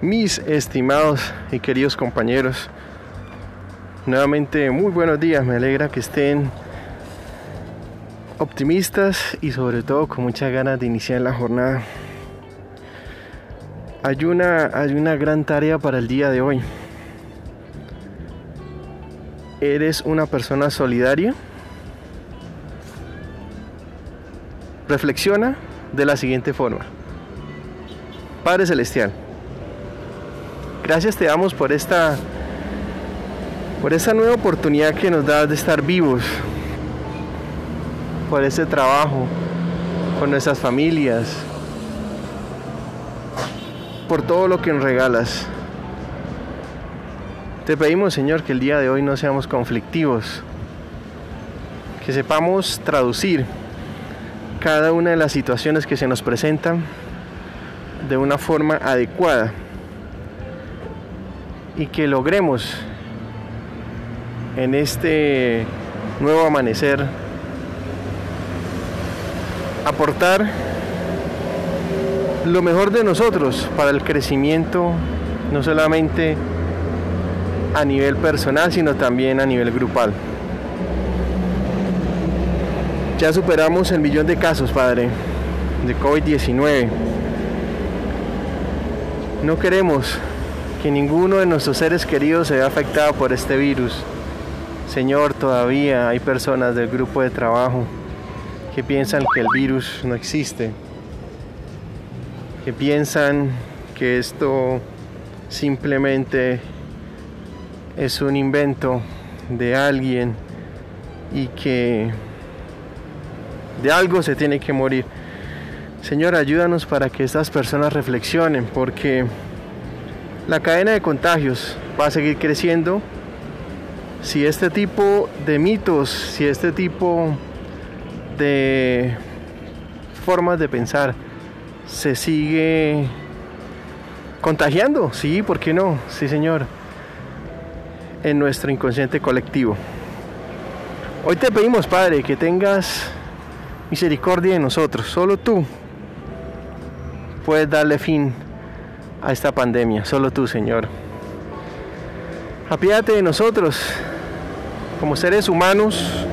mis estimados y queridos compañeros. Nuevamente muy buenos días, me alegra que estén optimistas y sobre todo con muchas ganas de iniciar la jornada. Hay una, hay una gran tarea para el día de hoy. ¿Eres una persona solidaria? Reflexiona de la siguiente forma. Padre Celestial, gracias te damos por esta por esta nueva oportunidad que nos das de estar vivos, por ese trabajo con nuestras familias, por todo lo que nos regalas. Te pedimos, Señor, que el día de hoy no seamos conflictivos, que sepamos traducir cada una de las situaciones que se nos presentan de una forma adecuada y que logremos en este nuevo amanecer aportar lo mejor de nosotros para el crecimiento no solamente a nivel personal sino también a nivel grupal. Ya superamos el millón de casos, Padre, de COVID-19. No queremos que ninguno de nuestros seres queridos se vea afectado por este virus. Señor, todavía hay personas del grupo de trabajo que piensan que el virus no existe, que piensan que esto simplemente es un invento de alguien y que de algo se tiene que morir. Señor, ayúdanos para que estas personas reflexionen, porque la cadena de contagios va a seguir creciendo si este tipo de mitos, si este tipo de formas de pensar se sigue contagiando, sí, ¿por qué no? Sí, Señor, en nuestro inconsciente colectivo. Hoy te pedimos, Padre, que tengas misericordia de nosotros. Solo tú puedes darle fin a esta pandemia. Solo tú, Señor. Apiádate de nosotros como seres humanos.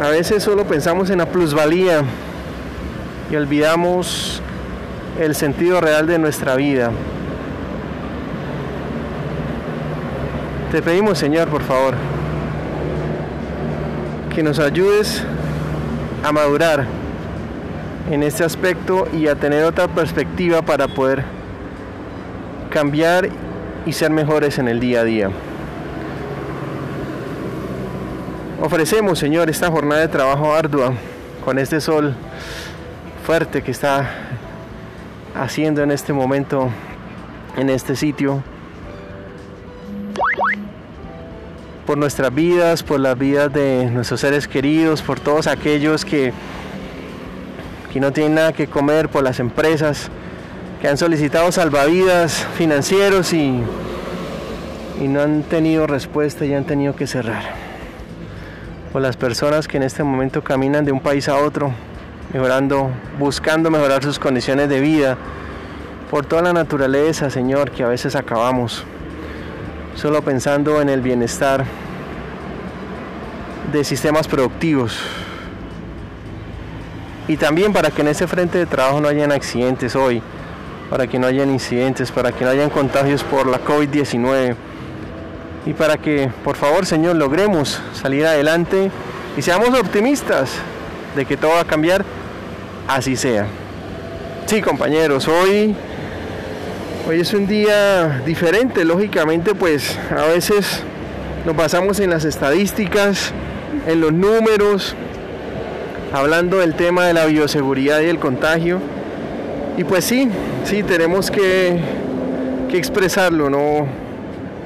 A veces solo pensamos en la plusvalía y olvidamos el sentido real de nuestra vida. Te pedimos, Señor, por favor, que nos ayudes a madurar en este aspecto y a tener otra perspectiva para poder cambiar y ser mejores en el día a día. Ofrecemos, Señor, esta jornada de trabajo ardua con este sol fuerte que está haciendo en este momento en este sitio. por nuestras vidas, por las vidas de nuestros seres queridos, por todos aquellos que, que no tienen nada que comer, por las empresas que han solicitado salvavidas financieros y, y no han tenido respuesta y han tenido que cerrar. Por las personas que en este momento caminan de un país a otro, mejorando, buscando mejorar sus condiciones de vida, por toda la naturaleza, Señor, que a veces acabamos solo pensando en el bienestar de sistemas productivos. Y también para que en ese frente de trabajo no hayan accidentes hoy, para que no hayan incidentes, para que no hayan contagios por la COVID-19 y para que, por favor, Señor, logremos salir adelante y seamos optimistas de que todo va a cambiar, así sea. Sí, compañeros, hoy Hoy es un día diferente, lógicamente pues a veces nos basamos en las estadísticas, en los números, hablando del tema de la bioseguridad y el contagio. Y pues sí, sí, tenemos que, que expresarlo, ¿no?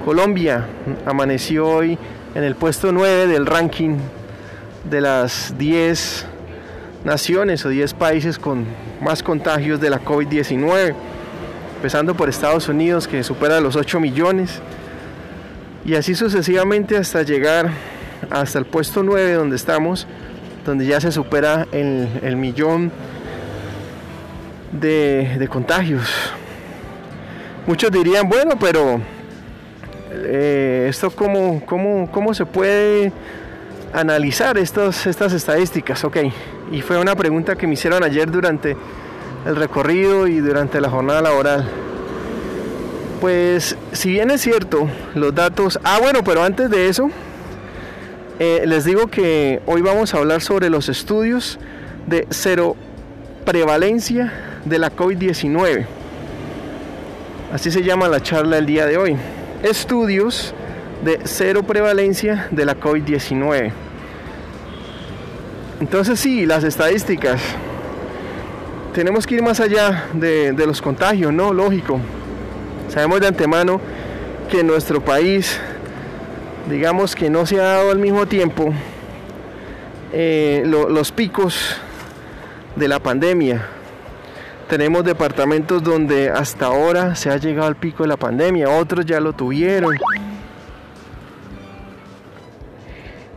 Colombia amaneció hoy en el puesto 9 del ranking de las 10 naciones o 10 países con más contagios de la COVID-19 empezando por Estados Unidos que supera los 8 millones y así sucesivamente hasta llegar hasta el puesto 9 donde estamos, donde ya se supera el, millón de, de contagios. Muchos dirían, bueno, pero eh, esto cómo, cómo, cómo se puede analizar estos, estas estadísticas, ok. Y fue una pregunta que me hicieron ayer durante el recorrido y durante la jornada laboral. Pues si bien es cierto, los datos... Ah, bueno, pero antes de eso, eh, les digo que hoy vamos a hablar sobre los estudios de cero prevalencia de la COVID-19. Así se llama la charla el día de hoy. Estudios de cero prevalencia de la COVID-19. Entonces sí, las estadísticas. Tenemos que ir más allá de, de los contagios, ¿no? Lógico. Sabemos de antemano que en nuestro país, digamos que no se ha dado al mismo tiempo eh, los picos de la pandemia. Tenemos departamentos donde hasta ahora se ha llegado al pico de la pandemia, otros ya lo tuvieron.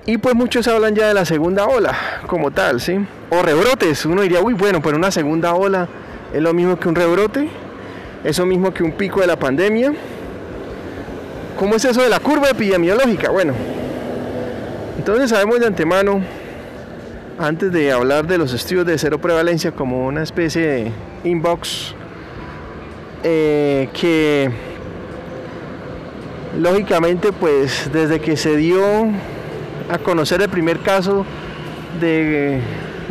Y pues muchos hablan ya de la segunda ola como tal, ¿sí? O rebrotes. Uno diría, uy, bueno, pero una segunda ola es lo mismo que un rebrote. Eso mismo que un pico de la pandemia. ¿Cómo es eso de la curva epidemiológica? Bueno, entonces sabemos de antemano, antes de hablar de los estudios de cero prevalencia como una especie de inbox, eh, que lógicamente pues desde que se dio a conocer el primer caso de,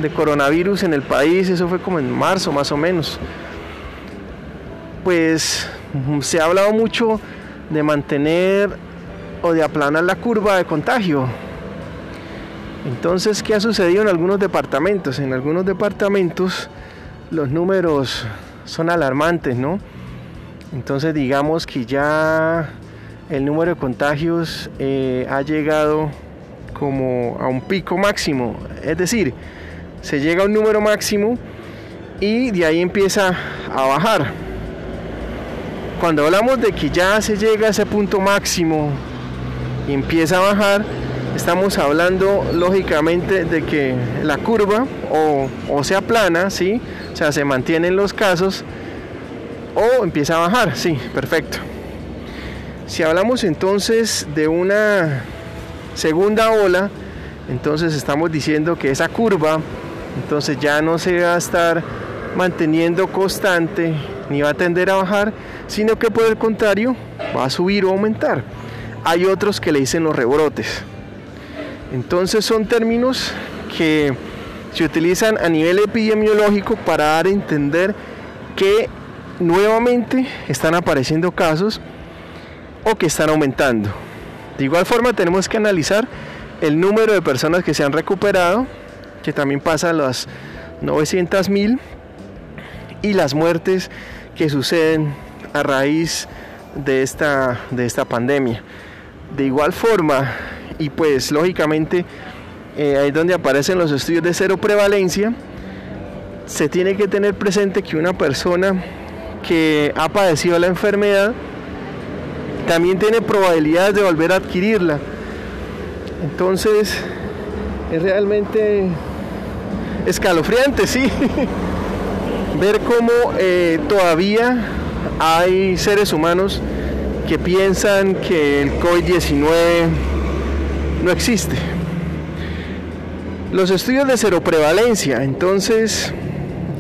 de coronavirus en el país, eso fue como en marzo más o menos, pues se ha hablado mucho de mantener o de aplanar la curva de contagio. Entonces, ¿qué ha sucedido en algunos departamentos? En algunos departamentos los números son alarmantes, ¿no? Entonces digamos que ya el número de contagios eh, ha llegado como a un pico máximo. Es decir, se llega a un número máximo y de ahí empieza a bajar cuando hablamos de que ya se llega a ese punto máximo y empieza a bajar, estamos hablando lógicamente de que la curva o, o se aplana, ¿sí? O sea, se mantienen los casos o empieza a bajar, sí, perfecto. Si hablamos entonces de una segunda ola, entonces estamos diciendo que esa curva entonces ya no se va a estar manteniendo constante ni va a tender a bajar, sino que por el contrario va a subir o aumentar. Hay otros que le dicen los rebrotes. Entonces son términos que se utilizan a nivel epidemiológico para dar a entender que nuevamente están apareciendo casos o que están aumentando. De igual forma tenemos que analizar el número de personas que se han recuperado, que también pasa a las 900 mil, y las muertes que suceden a raíz de esta, de esta pandemia. De igual forma, y pues lógicamente eh, ahí es donde aparecen los estudios de cero prevalencia, se tiene que tener presente que una persona que ha padecido la enfermedad también tiene probabilidades de volver a adquirirla. Entonces, es realmente escalofriante, sí. ver cómo eh, todavía hay seres humanos que piensan que el COVID-19 no existe. Los estudios de cero prevalencia, entonces,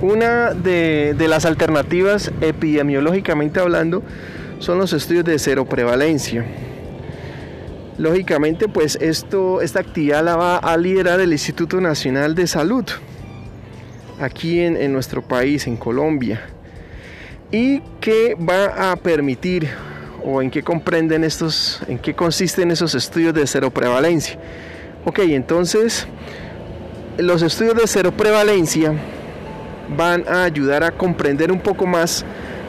una de, de, las alternativas epidemiológicamente hablando son los estudios de cero prevalencia. Lógicamente, pues esto, esta actividad la va a liderar el Instituto Nacional de Salud aquí en, nuestro país, en Colombia, y que va a permitir o en qué comprenden estos, en qué consisten esos estudios de cero prevalencia. Ok, entonces los estudios de cero prevalencia van a ayudar a comprender un poco más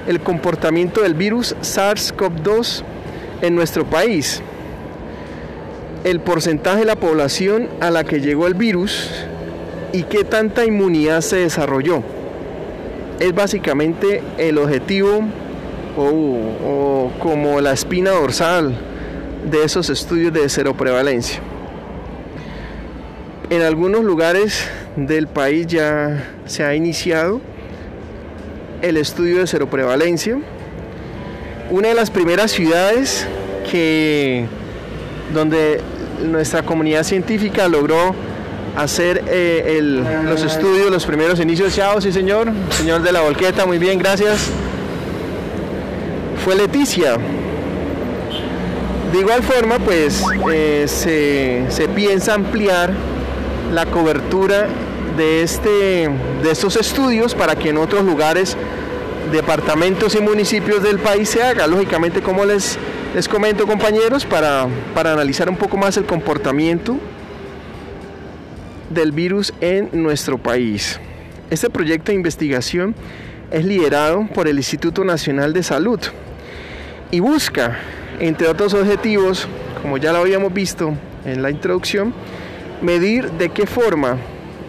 el comportamiento del virus SARS-CoV-2 en nuestro país, el porcentaje de la población a la que llegó el virus y qué tanta inmunidad se desarrolló. Es básicamente el objetivo o, como la espina dorsal de esos estudios de cero prevalencia. En algunos lugares del país ya se ha iniciado el estudio de cero prevalencia una de las primeras ciudades que donde nuestra comunidad científica logró hacer eh, los estudios, los primeros inicios. Chao, sí señor, señor de la volqueta, muy bien, gracias. Fue Leticia. De igual forma, pues eh, se, se, piensa ampliar la cobertura de, este, de estos estudios para que en otros lugares, departamentos y municipios del país se haga. Lógicamente, como les, les comento compañeros, para, para analizar un poco más el comportamiento del virus en nuestro país. Este proyecto de investigación es liderado por el Instituto Nacional de Salud y busca, entre otros objetivos, como ya lo habíamos visto en la introducción, medir de qué forma,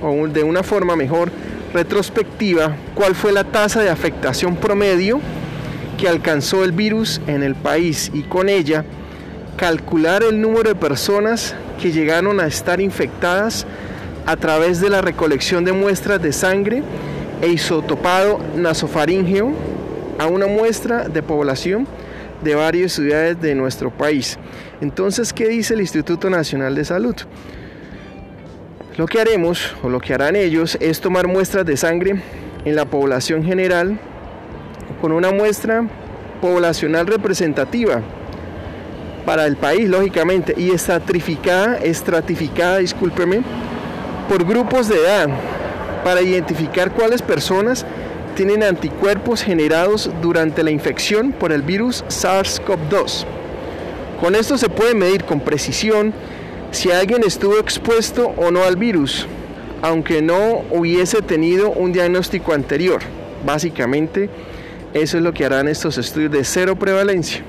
o de una forma mejor, retrospectiva, cuál fue la tasa de afectación promedio que alcanzó el virus en el país y con ella calcular el número de personas que llegaron a estar infectadas a través de la recolección de muestras de sangre e isotopado nasofaríngeo a una muestra de población de varias ciudades de nuestro país. Entonces, ¿qué dice el Instituto Nacional de Salud? Lo que haremos o lo que harán ellos es tomar muestras de sangre en la población general con una muestra poblacional representativa para el país, lógicamente, y estratificada, estratificada, discúlpeme, por grupos de edad para identificar cuáles personas tienen anticuerpos generados durante la infección por el virus SARS-CoV-2. Con esto se puede medir con precisión si alguien estuvo expuesto o no al virus, aunque no hubiese tenido un diagnóstico anterior. Básicamente, eso es lo que harán estos estudios de cero prevalencia.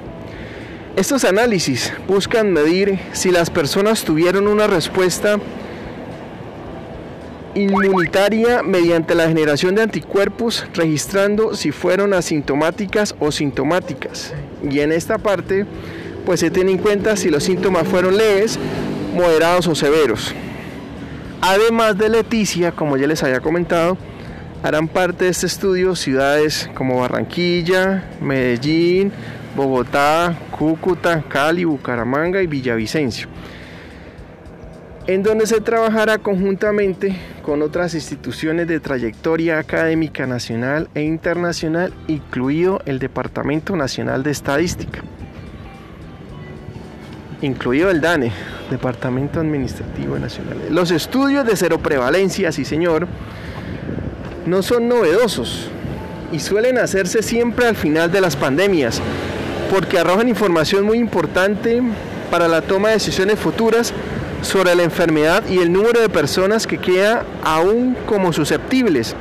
Estos análisis buscan medir si las personas tuvieron una respuesta inmunitaria mediante la generación de anticuerpos registrando si fueron asintomáticas o sintomáticas. Y en esta parte pues se tiene en cuenta si los síntomas fueron leves, moderados o severos. Además de Leticia, como ya les había comentado, harán parte de este estudio ciudades como Barranquilla, Medellín, Bogotá, Cúcuta, Cali, Bucaramanga y Villavicencio en donde se trabajará conjuntamente con otras instituciones de trayectoria académica nacional e internacional, incluido el Departamento Nacional de Estadística, incluido el DANE, Departamento Administrativo Nacional. Los estudios de cero prevalencia, sí señor, no son novedosos y suelen hacerse siempre al final de las pandemias, porque arrojan información muy importante para la toma de decisiones futuras sobre la enfermedad y el número de personas que queda aún como susceptibles,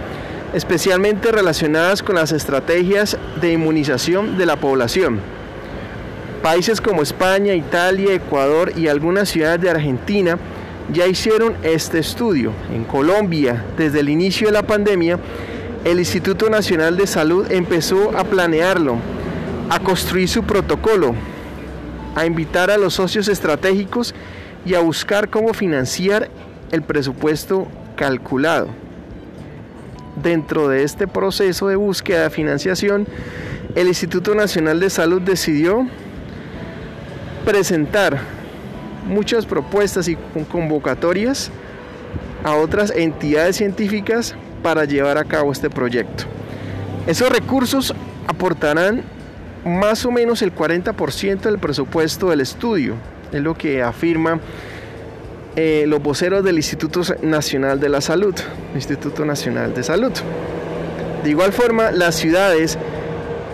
especialmente relacionadas con las estrategias de inmunización de la población. Países como España, Italia, Ecuador y algunas ciudades de Argentina ya hicieron este estudio. En Colombia, desde el inicio de la pandemia, el Instituto Nacional de Salud empezó a planearlo, a construir su protocolo, a invitar a los socios estratégicos y a buscar cómo financiar el presupuesto calculado. Dentro de este proceso de búsqueda de financiación, el Instituto Nacional de Salud decidió presentar muchas propuestas y convocatorias a otras entidades científicas para llevar a cabo este proyecto. Esos recursos aportarán más o menos el 40% del presupuesto del estudio, es lo que afirma eh, los voceros del Instituto Nacional de la Salud, Instituto Nacional de Salud. De igual forma, las ciudades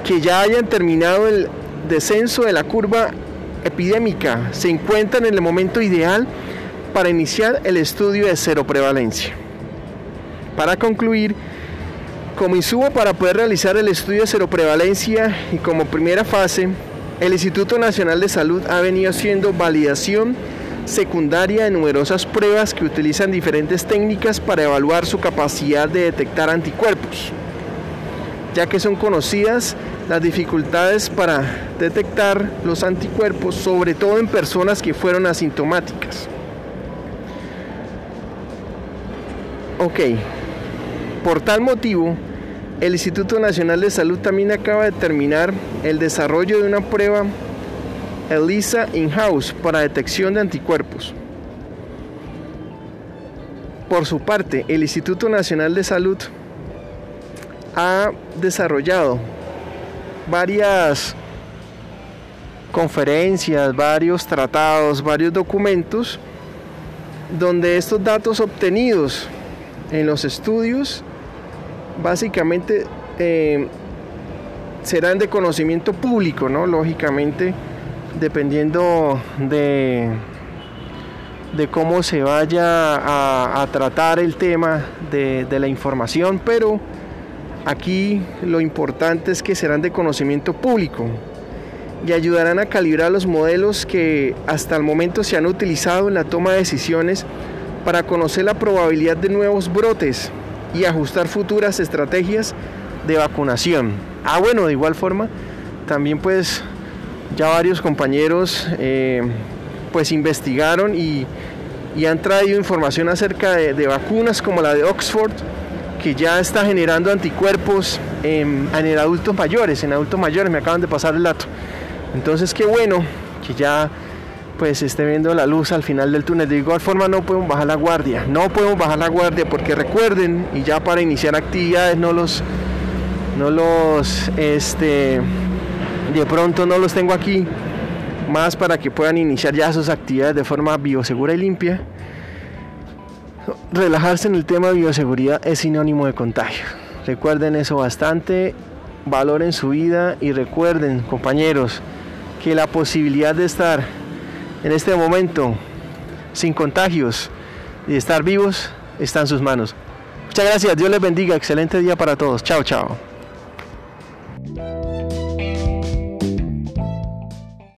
que ya hayan terminado el descenso de la curva epidémica se encuentran en el momento ideal para iniciar el estudio de cero prevalencia. Para concluir, como insumo para poder realizar el estudio de cero prevalencia y como primera fase, el Instituto Nacional de Salud ha venido haciendo validación secundaria de numerosas pruebas que utilizan diferentes técnicas para evaluar su capacidad de detectar anticuerpos, ya que son conocidas las dificultades para detectar los anticuerpos, sobre todo en personas que fueron asintomáticas. Ok, por tal motivo, el Instituto Nacional de Salud también acaba de terminar el desarrollo de una prueba ELISA in-house para detección de anticuerpos. Por su parte, el Instituto Nacional de Salud ha desarrollado varias conferencias, varios tratados, varios documentos donde estos datos obtenidos en los estudios básicamente eh, serán de conocimiento público, ¿no? Lógicamente, dependiendo de, de cómo se vaya a, tratar el tema de, de la información, pero aquí lo importante es que serán de conocimiento público y ayudarán a calibrar los modelos que hasta el momento se han utilizado en la toma de decisiones para conocer la probabilidad de nuevos brotes y ajustar futuras estrategias de vacunación. Ah, bueno, de igual forma, también pues ya varios compañeros eh, pues investigaron y, han traído información acerca de, vacunas como la de Oxford, que ya está generando anticuerpos en, en adultos mayores, en adultos mayores, me acaban de pasar el dato. Entonces qué bueno que ya pues esté viendo la luz al final del túnel. De igual forma no podemos bajar la guardia, no podemos bajar la guardia porque recuerden, y ya para iniciar actividades no los, no los, este, de pronto no los tengo aquí, más para que puedan iniciar ya sus actividades de forma biosegura y limpia. Relajarse en el tema de bioseguridad es sinónimo de contagio. Recuerden eso bastante, valoren su vida y recuerden, compañeros, que la posibilidad de estar en este momento sin contagios y estar vivos está en sus manos. Muchas gracias, Dios les bendiga, excelente día para todos. Chao, chao.